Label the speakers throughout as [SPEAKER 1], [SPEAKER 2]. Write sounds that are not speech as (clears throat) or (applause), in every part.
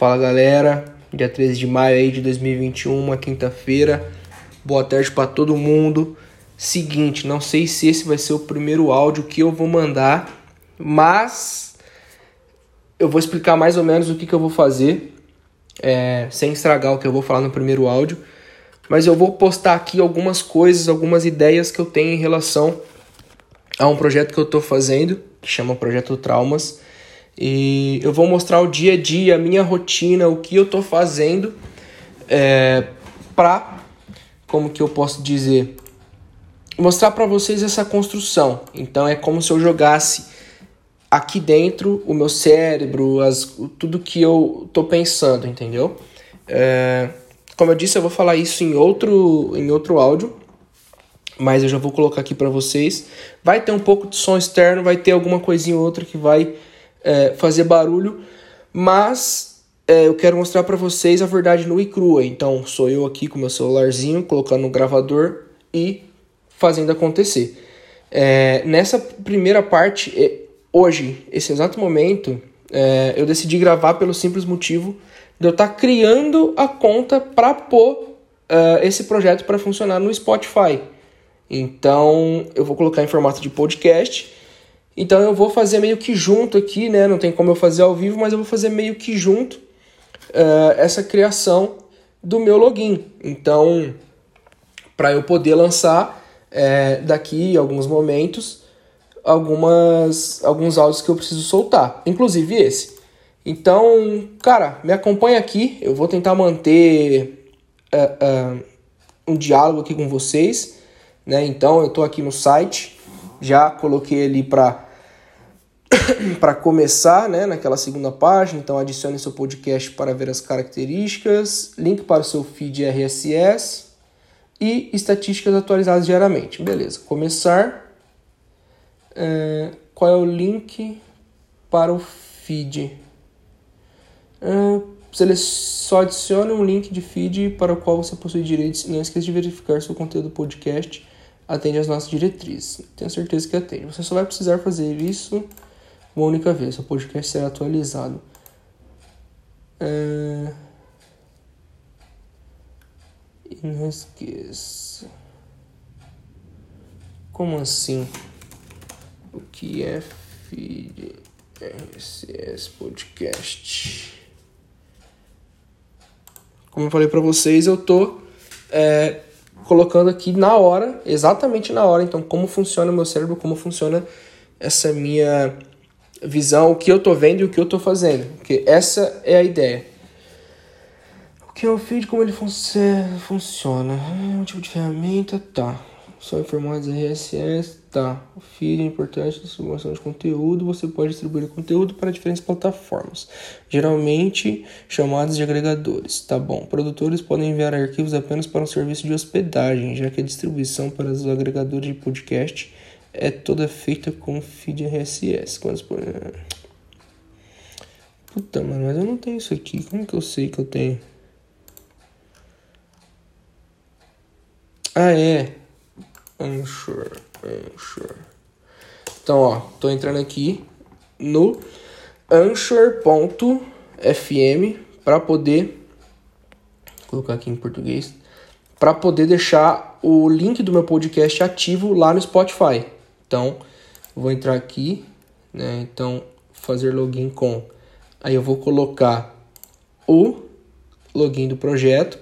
[SPEAKER 1] Fala galera, dia 13 de maio aí de 2021, uma quinta-feira. Boa tarde para todo mundo. Seguinte, não sei se esse vai ser o primeiro áudio que eu vou mandar, mas eu vou explicar mais ou menos o que, que eu vou fazer, é, sem estragar o que eu vou falar no primeiro áudio. Mas eu vou postar aqui algumas coisas, algumas ideias que eu tenho em relação a um projeto que eu estou fazendo, que chama Projeto Traumas. E eu vou mostrar o dia a dia, a minha rotina, o que eu estou fazendo é, para, como que eu posso dizer, mostrar para vocês essa construção. Então é como se eu jogasse aqui dentro o meu cérebro, as, tudo que eu estou pensando, entendeu? É, como eu disse, eu vou falar isso em outro, em outro áudio, mas eu já vou colocar aqui para vocês. Vai ter um pouco de som externo, vai ter alguma coisinha ou outra que vai é, fazer barulho, mas é, eu quero mostrar para vocês a verdade nua e crua. Então, sou eu aqui com meu celularzinho, colocando no gravador e fazendo acontecer. É, nessa primeira parte, é, hoje, esse exato momento, é, eu decidi gravar pelo simples motivo de eu estar tá criando a conta para pôr uh, esse projeto para funcionar no Spotify. Então eu vou colocar em formato de podcast. Então eu vou fazer meio que junto aqui, né? Não tem como eu fazer ao vivo, mas eu vou fazer meio que junto uh, essa criação do meu login. Então, para eu poder lançar é, daqui alguns momentos algumas alguns áudios que eu preciso soltar, inclusive esse. Então, cara, me acompanha aqui. Eu vou tentar manter uh, uh, um diálogo aqui com vocês. Né? Então, eu estou aqui no site. Já coloquei ali para (coughs) para começar, né, naquela segunda página, então adicione seu podcast para ver as características, link para o seu feed RSS e estatísticas atualizadas diariamente. Beleza, começar. É, qual é o link para o feed? Uh, só adicione um link de feed para o qual você possui direitos não esqueça de verificar se o conteúdo do podcast atende às nossas diretrizes. Tenho certeza que atende. Você só vai precisar fazer isso uma única vez. O podcast será atualizado. Uh... E não esqueça. Como assim? O que é feed RSS Podcast? como eu falei para vocês, eu tô é, colocando aqui na hora, exatamente na hora, então como funciona o meu cérebro, como funciona essa minha visão, o que eu tô vendo e o que eu tô fazendo, porque essa é a ideia. O que é o feed, como ele fun funciona? É um tipo de ferramenta, tá. Só informados RSS, tá. O feed é importante, distribuição de conteúdo. Você pode distribuir conteúdo para diferentes plataformas, geralmente chamadas de agregadores. Tá bom. Produtores podem enviar arquivos apenas para um serviço de hospedagem, já que a distribuição para os agregadores de podcast é toda feita com feed RSS. Quantos por... Puta, mano, mas eu não tenho isso aqui. Como que eu sei que eu tenho? Ah, é. Anchor, Anchor. Então, ó, tô entrando aqui no anchor.fm para poder colocar aqui em português para poder deixar o link do meu podcast ativo lá no Spotify. Então, vou entrar aqui, né? Então, fazer login com. Aí eu vou colocar o login do projeto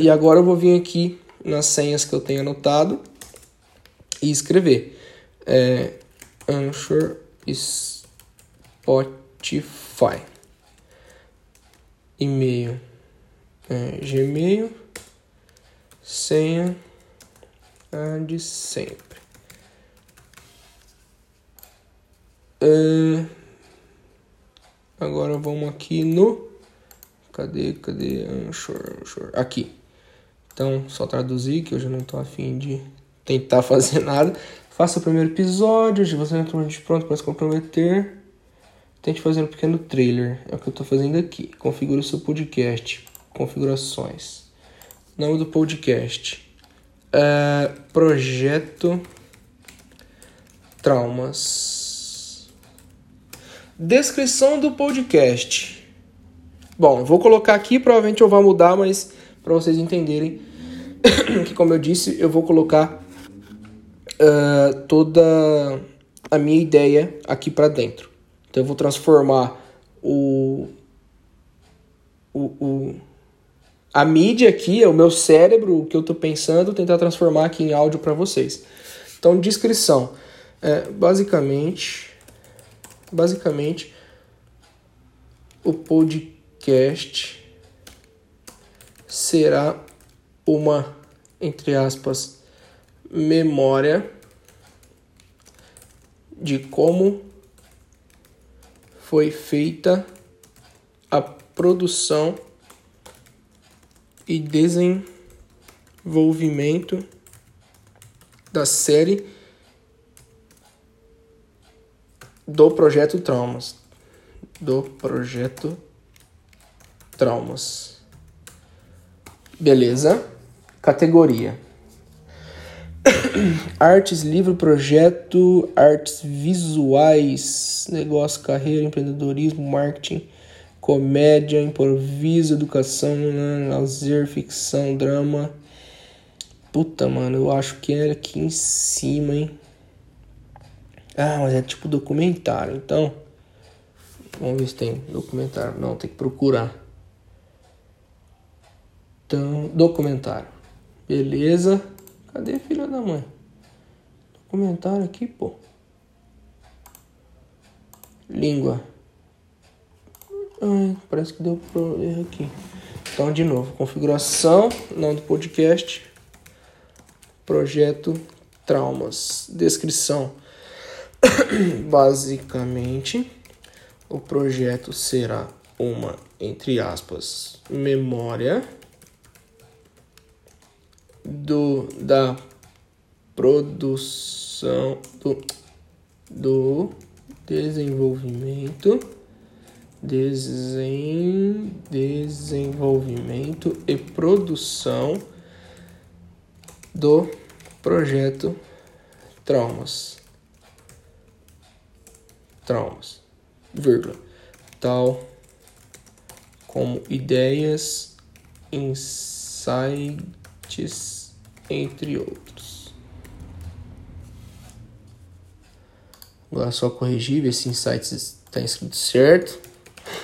[SPEAKER 1] e agora eu vou vir aqui nas senhas que eu tenho anotado e escrever. É, Anchor Spotify. E-mail. É, Gmail. Senha. A de sempre. É, agora vamos aqui no Cadê, cadê? Anchor, Anchor. Aqui. Então, só traduzir, que eu já não tô afim de tentar (laughs) fazer nada. Faça o primeiro episódio, se você não está pronto para se comprometer. Tente fazer um pequeno trailer. É o que eu estou fazendo aqui. Configure o seu podcast. Configurações. Nome do podcast. Uh, projeto Traumas. Descrição do podcast. Bom, vou colocar aqui, provavelmente eu vou mudar, mas para vocês entenderem (coughs) que, como eu disse, eu vou colocar uh, toda a minha ideia aqui para dentro. Então eu vou transformar o, o, o a mídia aqui, o meu cérebro, o que eu estou pensando, tentar transformar aqui em áudio para vocês. Então, descrição. É, basicamente, basicamente, o podcast será uma, entre aspas, memória de como foi feita a produção e desenvolvimento da série do projeto Traumas. Do projeto Traumas. Beleza? Categoria: (coughs) Artes, livro, projeto, artes visuais, negócio, carreira, empreendedorismo, marketing, comédia, improviso, educação, lazer, ficção, drama. Puta, mano, eu acho que é aqui em cima, hein? Ah, mas é tipo documentário, então. Vamos ver se tem documentário. Não, tem que procurar. Então, documentário. Beleza. Cadê filha da mãe? Documentário aqui, pô. Língua. Ai, parece que deu erro aqui. Então, de novo, configuração, nome do podcast, projeto traumas, descrição. (coughs) Basicamente, o projeto será uma, entre aspas, memória do da produção do, do desenvolvimento Desen, desenvolvimento e produção do projeto Traumas. Traumas, vírgula, tal como ideias, insights, entre outros. Agora só corrigir, ver se insights está escrito certo.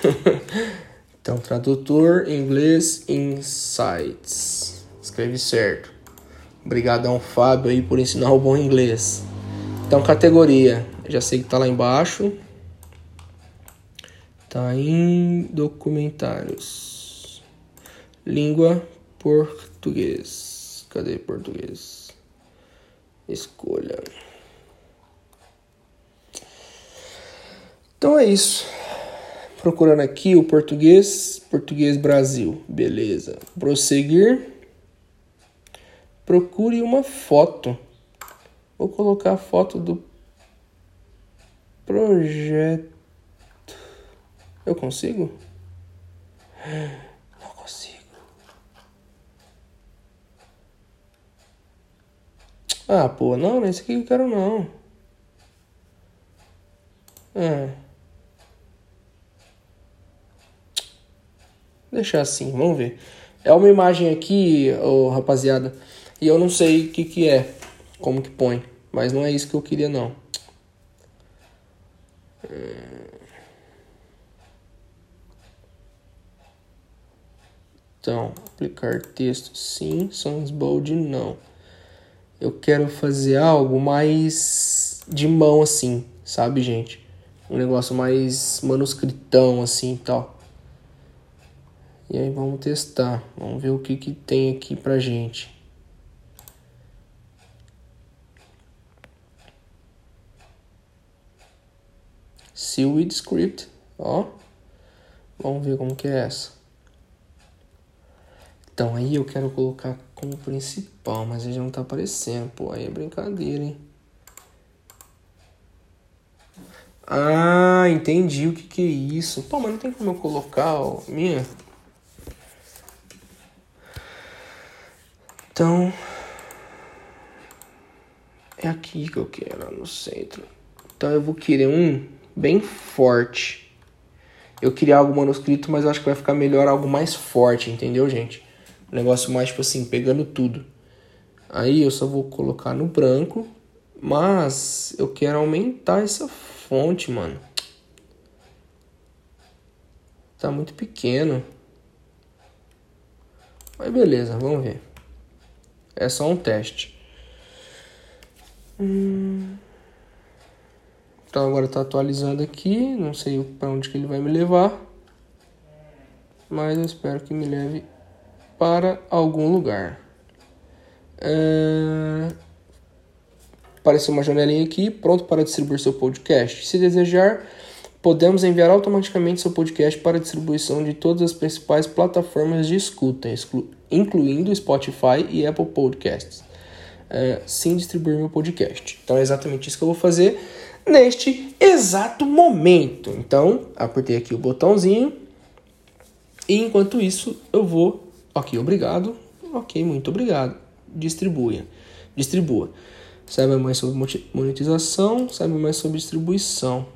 [SPEAKER 1] (laughs) então, tradutor inglês insights. Escreve certo. Obrigadão, Fábio, aí por ensinar o bom inglês. Então, categoria. Já sei que tá lá embaixo. Tá em documentários. Língua português. Cadê português? Escolha. Então é isso. Procurando aqui o português, português Brasil, beleza. Prosseguir. Procure uma foto. Vou colocar a foto do projeto. Eu consigo? Ah, pô, não, esse aqui eu quero não. É. deixar assim, vamos ver. É uma imagem aqui, oh, rapaziada, e eu não sei o que que é, como que põe, mas não é isso que eu queria não. Então, aplicar texto sim, sons bold não. Eu quero fazer algo mais de mão assim, sabe, gente? Um negócio mais manuscritão assim, tal. E aí vamos testar, vamos ver o que, que tem aqui pra gente. Seaweed Script, ó. Vamos ver como que é essa. Então aí eu quero colocar como principal, mas ele não tá aparecendo, pô, aí é brincadeira, hein. Ah, entendi o que que é isso. Pô, mas não tem como eu colocar, ó, minha... Então, é aqui que eu quero, no centro. Então eu vou querer um bem forte. Eu queria algo manuscrito, mas eu acho que vai ficar melhor algo mais forte, entendeu, gente? Um negócio mais, tipo assim, pegando tudo. Aí eu só vou colocar no branco, mas eu quero aumentar essa fonte, mano. Tá muito pequeno. Mas beleza, vamos ver. É só um teste. Hum... Então agora está atualizando aqui, não sei para onde que ele vai me levar, mas eu espero que me leve para algum lugar. É... Apareceu uma janelinha aqui, pronto para distribuir seu podcast. Se desejar, podemos enviar automaticamente seu podcast para distribuição de todas as principais plataformas de escuta, incluindo Spotify e Apple Podcasts. É, sim, distribuir meu podcast. Então é exatamente isso que eu vou fazer neste exato momento. Então, apertei aqui o botãozinho e enquanto isso eu vou, ok, obrigado, ok, muito obrigado, distribua, distribua. Saiba mais sobre monetização, saiba mais sobre distribuição.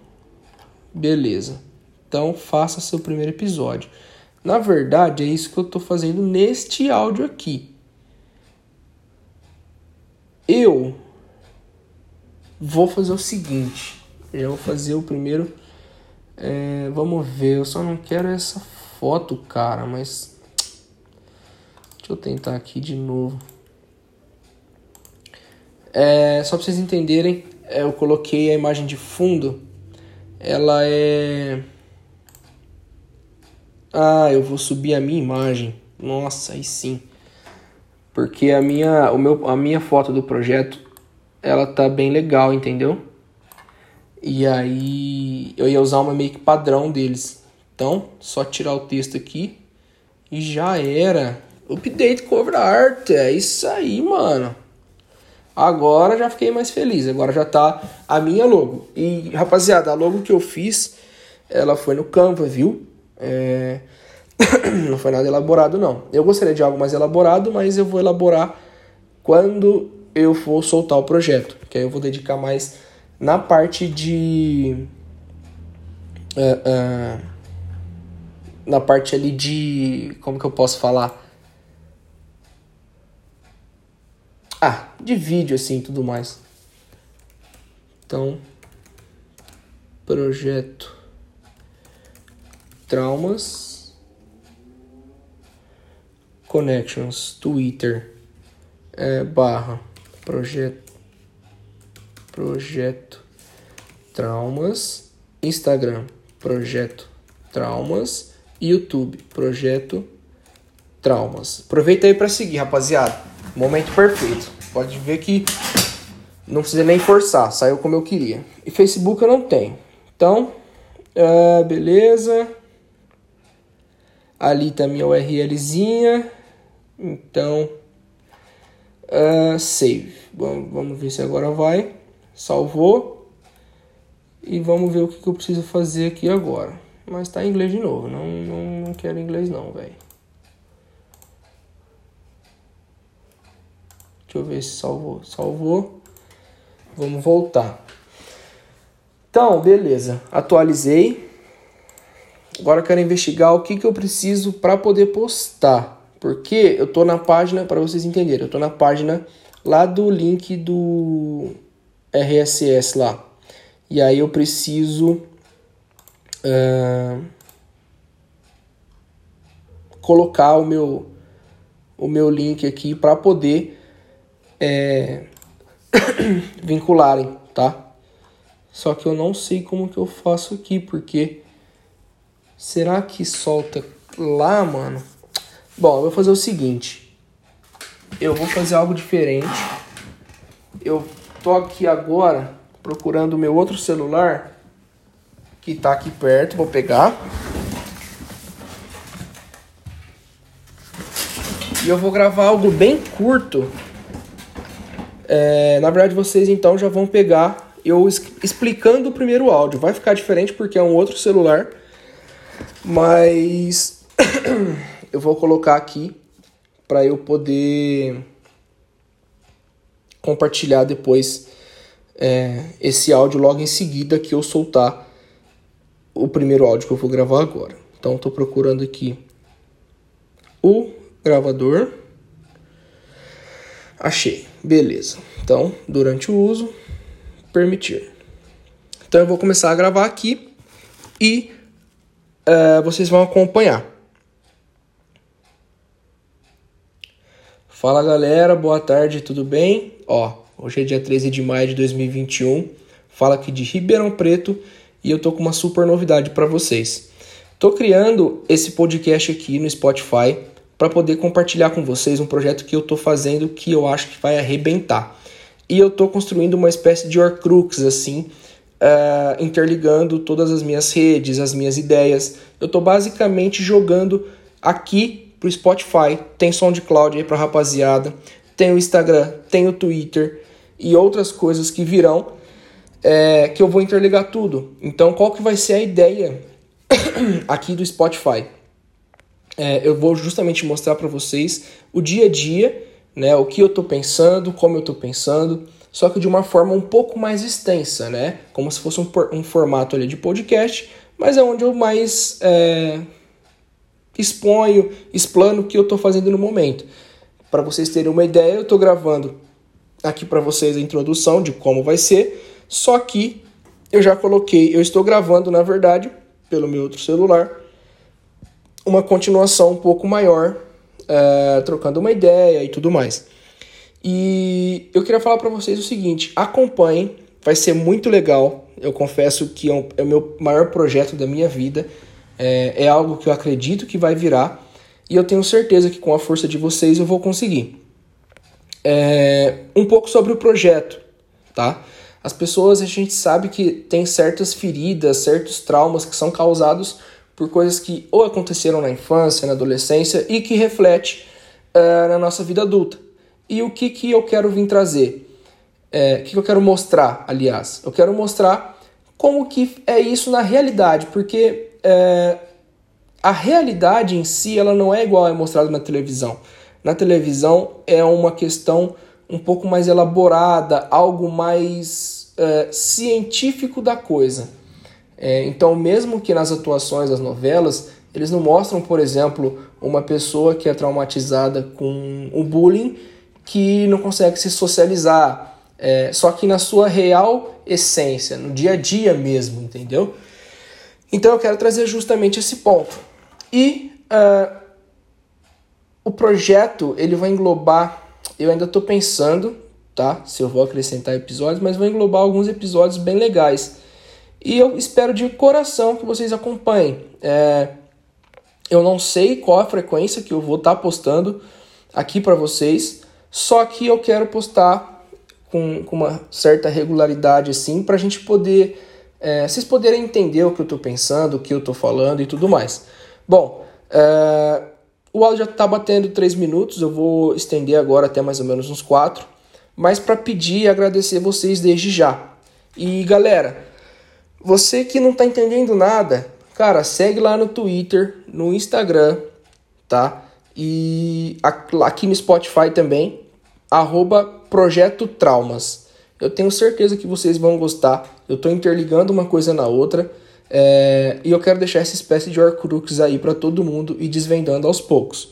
[SPEAKER 1] Beleza. Então, faça seu primeiro episódio. Na verdade, é isso que eu estou fazendo neste áudio aqui. Eu Vou fazer o seguinte. Eu vou fazer o primeiro. É, vamos ver. Eu só não quero essa foto, cara. Mas. Deixa eu tentar aqui de novo. É, só pra vocês entenderem, é, eu coloquei a imagem de fundo. Ela é. Ah, eu vou subir a minha imagem. Nossa, aí sim. Porque a minha, o meu, a minha foto do projeto ela tá bem legal, entendeu? E aí eu ia usar uma meio que padrão deles. Então, só tirar o texto aqui e já era. Update cover art, é isso aí, mano. Agora já fiquei mais feliz. Agora já tá a minha logo. E rapaziada, a logo que eu fiz, ela foi no Canva, viu? É... (coughs) não foi nada elaborado, não. Eu gostaria de algo mais elaborado, mas eu vou elaborar quando eu for soltar o projeto, que aí eu vou dedicar mais na parte de. Uh, uh, na parte ali de. Como que eu posso falar? Ah, de vídeo assim e tudo mais. Então, projeto Traumas Connections Twitter é, barra projeto projeto traumas Instagram projeto traumas YouTube projeto traumas aproveita aí para seguir rapaziada momento perfeito pode ver que não precisa nem forçar saiu como eu queria e Facebook eu não tenho então uh, beleza ali tá minha URLzinha então Uh, save. Vamos, vamos ver se agora vai. Salvou. E vamos ver o que, que eu preciso fazer aqui agora. Mas tá em inglês de novo. Não, não, não quero inglês não, velho. Deixa eu ver se salvou. Salvou. Vamos voltar. Então, beleza. Atualizei. Agora quero investigar o que, que eu preciso para poder postar. Porque eu tô na página, para vocês entenderem, eu tô na página lá do link do RSS lá. E aí eu preciso uh, colocar o meu, o meu link aqui para poder é, (clears throat) vincularem, tá? Só que eu não sei como que eu faço aqui, porque será que solta lá, mano? Bom, eu vou fazer o seguinte. Eu vou fazer algo diferente. Eu tô aqui agora procurando o meu outro celular que tá aqui perto, vou pegar. E eu vou gravar algo bem curto. É, na verdade, vocês então já vão pegar eu explicando o primeiro áudio. Vai ficar diferente porque é um outro celular, mas (coughs) eu vou colocar aqui para eu poder compartilhar depois é, esse áudio logo em seguida que eu soltar o primeiro áudio que eu vou gravar agora. Então, estou procurando aqui o gravador. Achei, beleza. Então, durante o uso, permitir. Então, eu vou começar a gravar aqui e uh, vocês vão acompanhar. Fala galera, boa tarde, tudo bem? Ó, hoje é dia 13 de maio de 2021. Fala aqui de Ribeirão Preto e eu tô com uma super novidade para vocês. Tô criando esse podcast aqui no Spotify para poder compartilhar com vocês um projeto que eu tô fazendo que eu acho que vai arrebentar. E eu tô construindo uma espécie de Horcrux assim, uh, interligando todas as minhas redes, as minhas ideias. Eu tô basicamente jogando aqui pro Spotify, tem SoundCloud aí pra rapaziada, tem o Instagram, tem o Twitter e outras coisas que virão é, que eu vou interligar tudo. Então, qual que vai ser a ideia (coughs) aqui do Spotify? É, eu vou justamente mostrar para vocês o dia a dia, né, o que eu tô pensando, como eu tô pensando, só que de uma forma um pouco mais extensa, né, como se fosse um, um formato ali de podcast, mas é onde eu mais é, exponho, explano o que eu estou fazendo no momento. Para vocês terem uma ideia, eu estou gravando aqui para vocês a introdução de como vai ser, só que eu já coloquei, eu estou gravando na verdade pelo meu outro celular uma continuação um pouco maior, é, trocando uma ideia e tudo mais. E eu queria falar para vocês o seguinte: acompanhem, vai ser muito legal. Eu confesso que é, um, é o meu maior projeto da minha vida. É, é algo que eu acredito que vai virar e eu tenho certeza que com a força de vocês eu vou conseguir. É, um pouco sobre o projeto, tá? As pessoas a gente sabe que tem certas feridas, certos traumas que são causados por coisas que ou aconteceram na infância, na adolescência e que reflete é, na nossa vida adulta. E o que, que eu quero vir trazer? É, o que, que eu quero mostrar, aliás? Eu quero mostrar como que é isso na realidade, porque é, a realidade em si ela não é igual é mostrada na televisão. Na televisão é uma questão um pouco mais elaborada, algo mais é, científico da coisa. É, então, mesmo que nas atuações das novelas, eles não mostram, por exemplo, uma pessoa que é traumatizada com o bullying que não consegue se socializar. É, só que na sua real essência, no dia a dia mesmo, entendeu? Então eu quero trazer justamente esse ponto. E uh, o projeto ele vai englobar, eu ainda estou pensando, tá? Se eu vou acrescentar episódios, mas vai englobar alguns episódios bem legais. E eu espero de coração que vocês acompanhem. É, eu não sei qual a frequência que eu vou estar tá postando aqui para vocês, só que eu quero postar com, com uma certa regularidade assim, para a gente poder é, vocês poderem entender o que eu estou pensando, o que eu estou falando e tudo mais. Bom, é, o áudio já está batendo 3 minutos, eu vou estender agora até mais ou menos uns 4, mas para pedir e agradecer vocês desde já. E galera, você que não está entendendo nada, cara, segue lá no Twitter, no Instagram, tá? E aqui no Spotify também, arroba Projeto Traumas. Eu tenho certeza que vocês vão gostar. Eu estou interligando uma coisa na outra. É, e eu quero deixar essa espécie de Horcrux aí para todo mundo e desvendando aos poucos.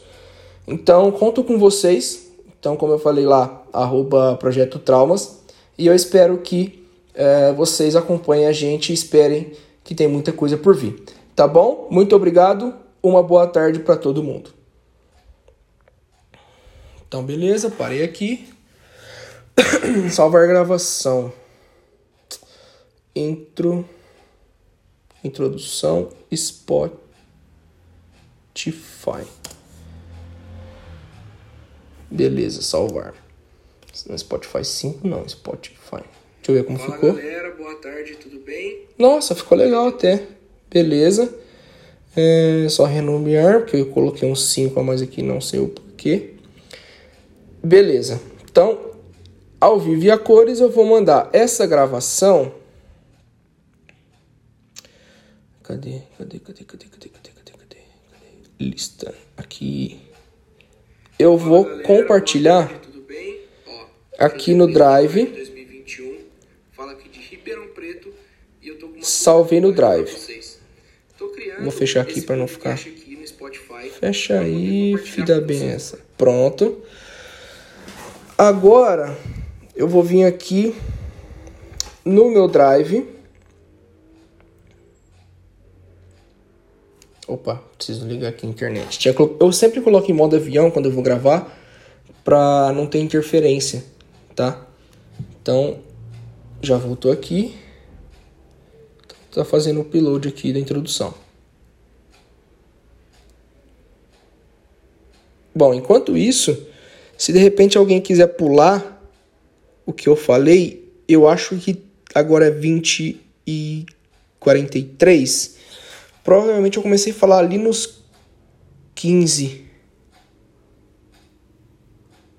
[SPEAKER 1] Então, conto com vocês. Então, como eu falei lá, arroba Projeto Traumas. E eu espero que é, vocês acompanhem a gente e esperem que tem muita coisa por vir. Tá bom? Muito obrigado. Uma boa tarde para todo mundo. Então, beleza, parei aqui. (coughs) Salvar gravação. Intro. Introdução. Spotify. Beleza, salvar. No Spotify 5 não, Spotify. Deixa eu ver como
[SPEAKER 2] Fala,
[SPEAKER 1] ficou.
[SPEAKER 2] galera, boa tarde, tudo bem?
[SPEAKER 1] Nossa, ficou legal até. Beleza. É só renomear, porque eu coloquei um 5 a mais aqui, não sei o porquê. Beleza. Então, ao vivo e a cores, eu vou mandar essa gravação. Cadê? Cadê? Cadê? Cadê? Cadê? Cadê? Cadê? Cadê? Cadê? Lista. Aqui. Eu vou
[SPEAKER 2] galera,
[SPEAKER 1] compartilhar
[SPEAKER 2] tarde,
[SPEAKER 1] aqui no Drive.
[SPEAKER 2] 2021. Fala aqui de Ribeirão Preto e eu tô com uma
[SPEAKER 1] Salvei no Drive. Vou fechar aqui para não ficar. Fecha aí, filha essa. Pronto. Agora eu vou vir aqui no meu drive. Opa, preciso ligar aqui a internet. Eu sempre coloco em modo avião quando eu vou gravar pra não ter interferência, tá? Então, já voltou aqui. Tá fazendo o upload aqui da introdução. Bom, enquanto isso, se de repente alguém quiser pular o que eu falei, eu acho que agora é 20 e 43. Provavelmente eu comecei a falar ali nos 15.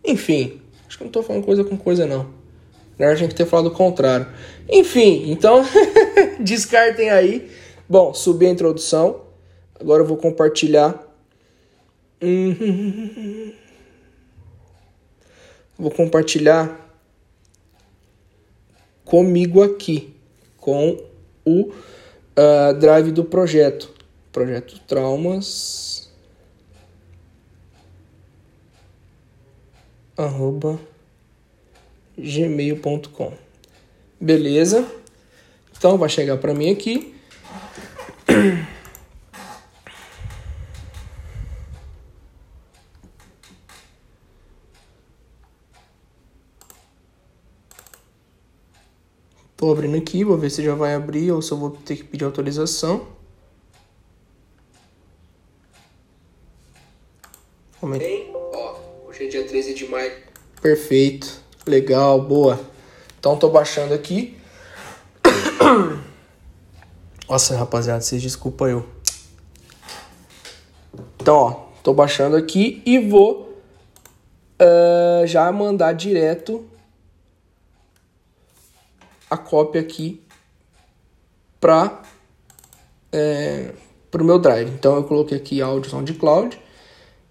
[SPEAKER 1] Enfim, acho que não tô falando coisa com coisa não. Na verdade, tinha que ter falado o contrário. Enfim, então (laughs) descartem aí. Bom, subi a introdução. Agora eu vou compartilhar. Hum. Vou compartilhar comigo aqui com o ah, drive do projeto. Projeto Traumas. Arroba gmail.com. Beleza? Então vai chegar para mim aqui. Tô abrindo aqui, vou ver se já vai abrir ou se eu vou ter que pedir autorização.
[SPEAKER 2] Bem, ó, hoje é dia 13 de maio.
[SPEAKER 1] Perfeito. Legal, boa. Então tô baixando aqui. Nossa, rapaziada, vocês desculpa eu. Então, ó, tô baixando aqui e vou eh, já mandar direto a cópia aqui para é, pro meu drive. Então eu coloquei aqui áudio SoundCloud.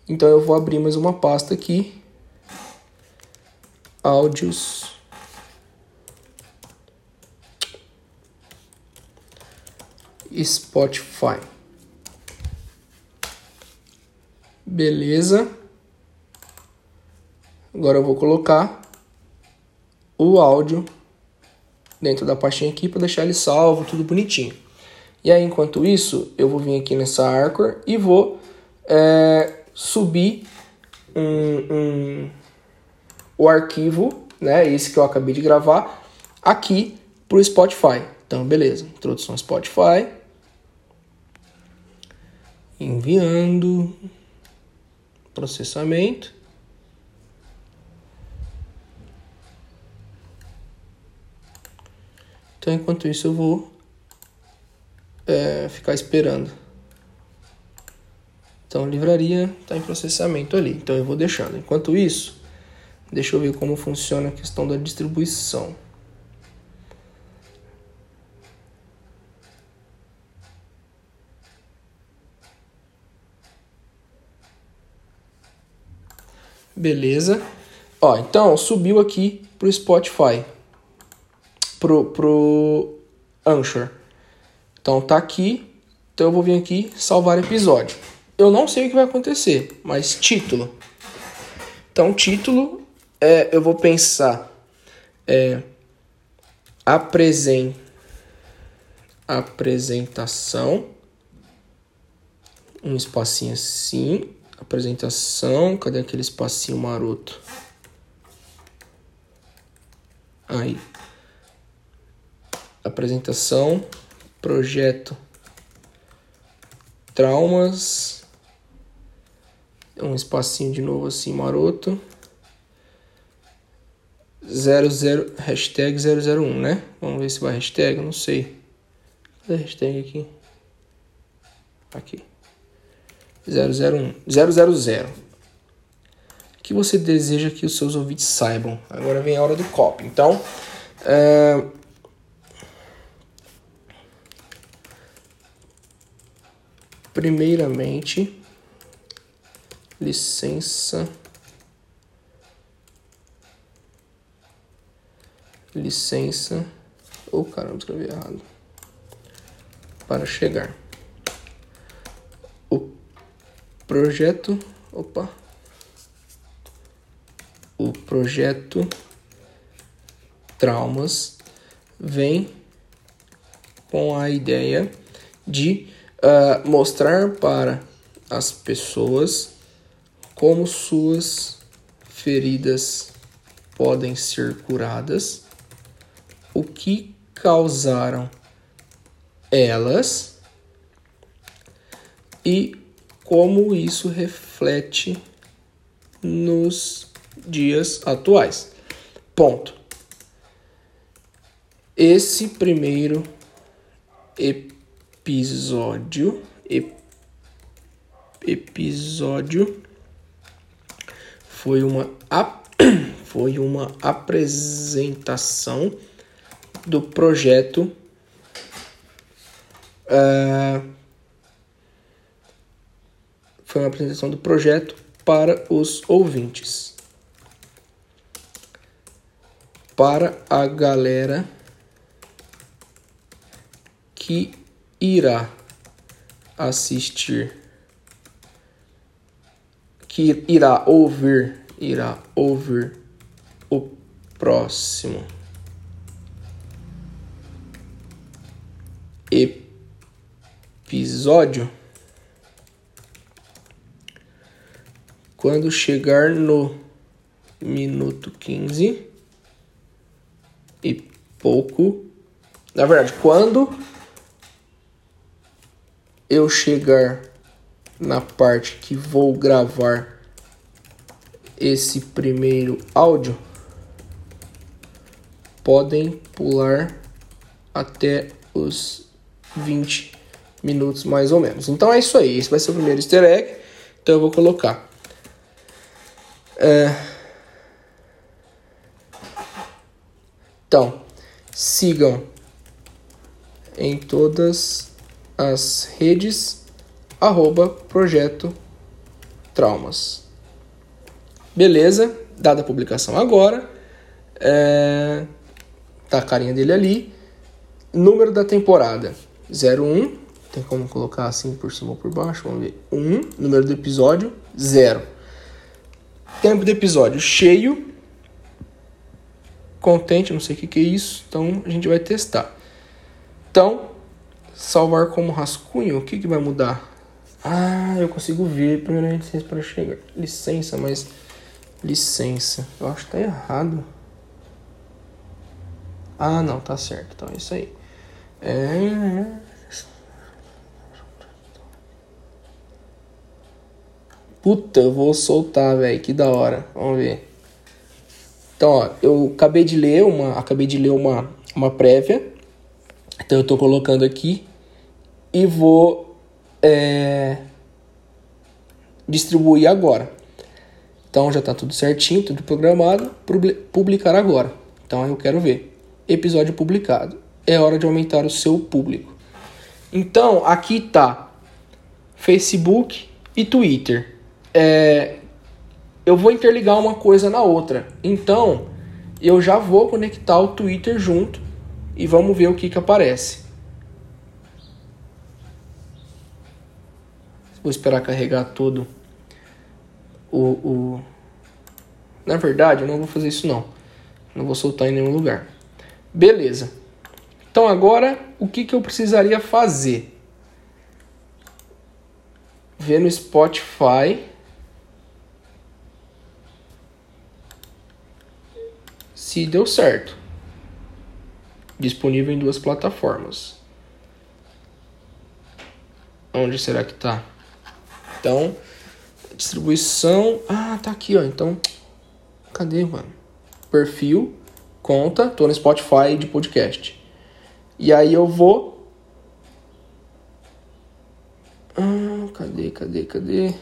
[SPEAKER 1] Então eu vou abrir mais uma pasta aqui áudios. Spotify. Beleza. Agora eu vou colocar o áudio dentro da pastinha aqui para deixar ele salvo, tudo bonitinho. E aí, enquanto isso, eu vou vir aqui nessa Arcor e vou é, subir um, um, o arquivo, né, esse que eu acabei de gravar, aqui pro Spotify. Então, beleza. Introdução Spotify. Enviando. Processamento. Então, enquanto isso, eu vou é, ficar esperando. Então, livraria está em processamento ali. Então, eu vou deixando. Enquanto isso, deixa eu ver como funciona a questão da distribuição. Beleza. Ó, então subiu aqui pro Spotify. Pro, pro Anchor. Então tá aqui. Então eu vou vir aqui salvar episódio. Eu não sei o que vai acontecer, mas título. Então título é, eu vou pensar é, apresen, apresentação. Um espacinho assim. Apresentação. Cadê aquele espacinho maroto? Aí. Apresentação. Projeto. Traumas. Um espacinho de novo assim maroto. 00, hashtag 001, né? Vamos ver se vai hashtag, não sei. Cadê a hashtag aqui? Aqui. 001. 000. O que você deseja que os seus ouvintes saibam? Agora vem a hora do copy. Então, é... primeiramente, licença. Licença. Oh, caramba, escrevi errado. Para chegar. Projeto. Opa! O projeto Traumas vem com a ideia de uh, mostrar para as pessoas como suas feridas podem ser curadas, o que causaram elas e como isso reflete nos dias atuais. Ponto. Esse primeiro episódio ep, episódio foi uma (coughs) foi uma apresentação do projeto uh, foi uma apresentação do projeto para os ouvintes para a galera que irá assistir, que irá ouvir, irá ouvir o próximo episódio. Quando chegar no minuto 15 e pouco, na verdade, quando eu chegar na parte que vou gravar esse primeiro áudio, podem pular até os 20 minutos mais ou menos. Então é isso aí, esse vai ser o primeiro easter egg, então eu vou colocar. É... Então, sigam em todas as redes arroba projeto traumas. Beleza, dada a publicação agora, é, tá a carinha dele ali. Número da temporada 01, tem como colocar assim por cima ou por baixo, vamos ver. 1, número do episódio 0. Tempo do episódio cheio, contente, não sei o que, que é isso, então a gente vai testar. Então, Salvar como rascunho, o que, que vai mudar? Ah, eu consigo ver primeira licença para chegar. Licença, mas. Licença. Eu acho que tá errado. Ah, não, tá certo. Então é isso aí. É. Puta, eu vou soltar, velho. Que da hora. Vamos ver. Então, ó, eu acabei de ler uma, acabei de ler uma, uma prévia. Então eu tô colocando aqui e vou é, distribuir agora. Então já está tudo certinho, tudo programado, publicar agora. Então eu quero ver. Episódio publicado. É hora de aumentar o seu público. Então aqui tá Facebook e Twitter. É, eu vou interligar uma coisa na outra. Então eu já vou conectar o Twitter junto e vamos ver o que, que aparece. Vou esperar carregar todo o, o... Na verdade, eu não vou fazer isso não. Não vou soltar em nenhum lugar. Beleza. Então agora, o que, que eu precisaria fazer? Ver no Spotify. Se deu certo. Disponível em duas plataformas. Onde será que está? Então, distribuição. Ah, tá aqui, ó. Então, cadê, mano? Perfil, conta, tô no Spotify de podcast. E aí eu vou. Ah, cadê, cadê, cadê?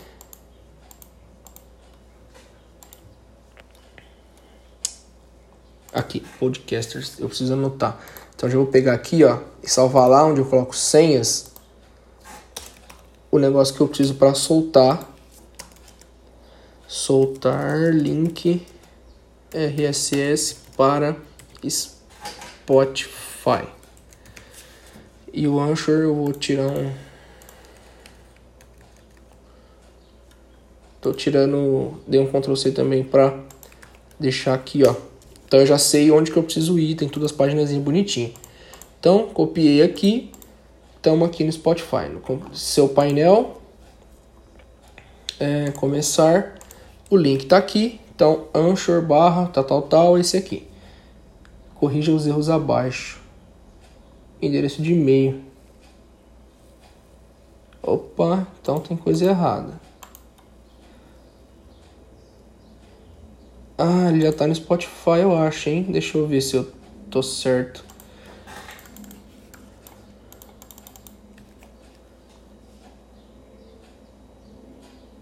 [SPEAKER 1] Aqui, podcasters, eu preciso anotar. Então já vou pegar aqui, ó, e salvar lá onde eu coloco senhas o negócio que eu preciso para soltar. Soltar link RSS para Spotify. E o Anchor eu vou tirar um. tô tirando, dei um Ctrl C também pra deixar aqui, ó. Então eu já sei onde que eu preciso ir, tem todas as páginas bonitinhas. Então, copiei aqui, estamos aqui no Spotify, no seu painel, é, começar, o link está aqui, então Anchor barra tal tal tal, esse aqui. Corrija os erros abaixo. Endereço de e-mail. Opa, então tem coisa errada. Ah, ele já tá no Spotify, eu acho, hein? Deixa eu ver se eu tô certo.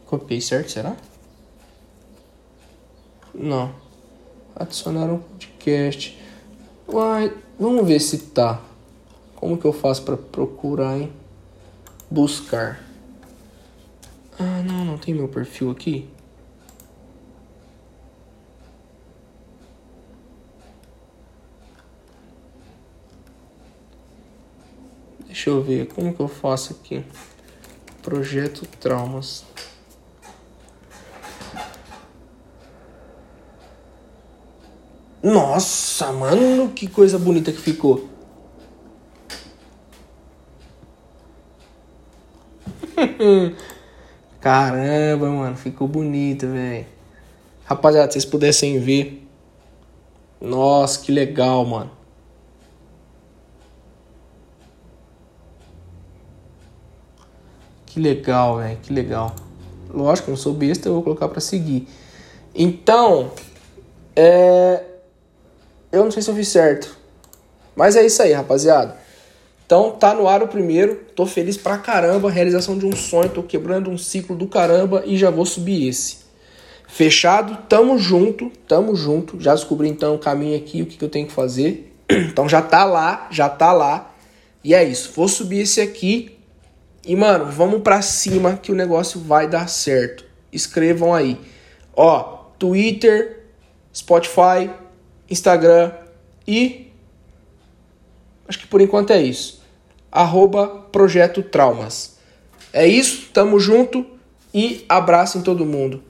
[SPEAKER 1] Copiei certo, será? Não. Adicionar um podcast. Uai, vamos ver se tá. Como que eu faço para procurar, hein? Buscar. Ah, não, não tem meu perfil aqui. Deixa eu ver como que eu faço aqui. Projeto Traumas. Nossa, mano, que coisa bonita que ficou. (laughs) Caramba, mano, ficou bonito, velho. Rapaziada, se vocês pudessem ver. Nossa, que legal, mano. Que legal, velho, que legal. Lógico, não sou besta, eu vou colocar para seguir. Então, é eu não sei se eu fiz certo. Mas é isso aí, rapaziada. Então tá no ar o primeiro. Tô feliz pra caramba. Realização de um sonho. Tô quebrando um ciclo do caramba e já vou subir esse. Fechado, tamo junto, tamo junto. Já descobri então o caminho aqui, o que, que eu tenho que fazer. (clears throat) Então já tá lá, já tá lá. E é isso. Vou subir esse aqui. E, mano, vamos pra cima que o negócio vai dar certo. Escrevam aí. Ó, Twitter, Spotify, Instagram e acho que por enquanto é isso. Arroba Projeto Traumas. É isso, tamo junto e abraço em todo mundo.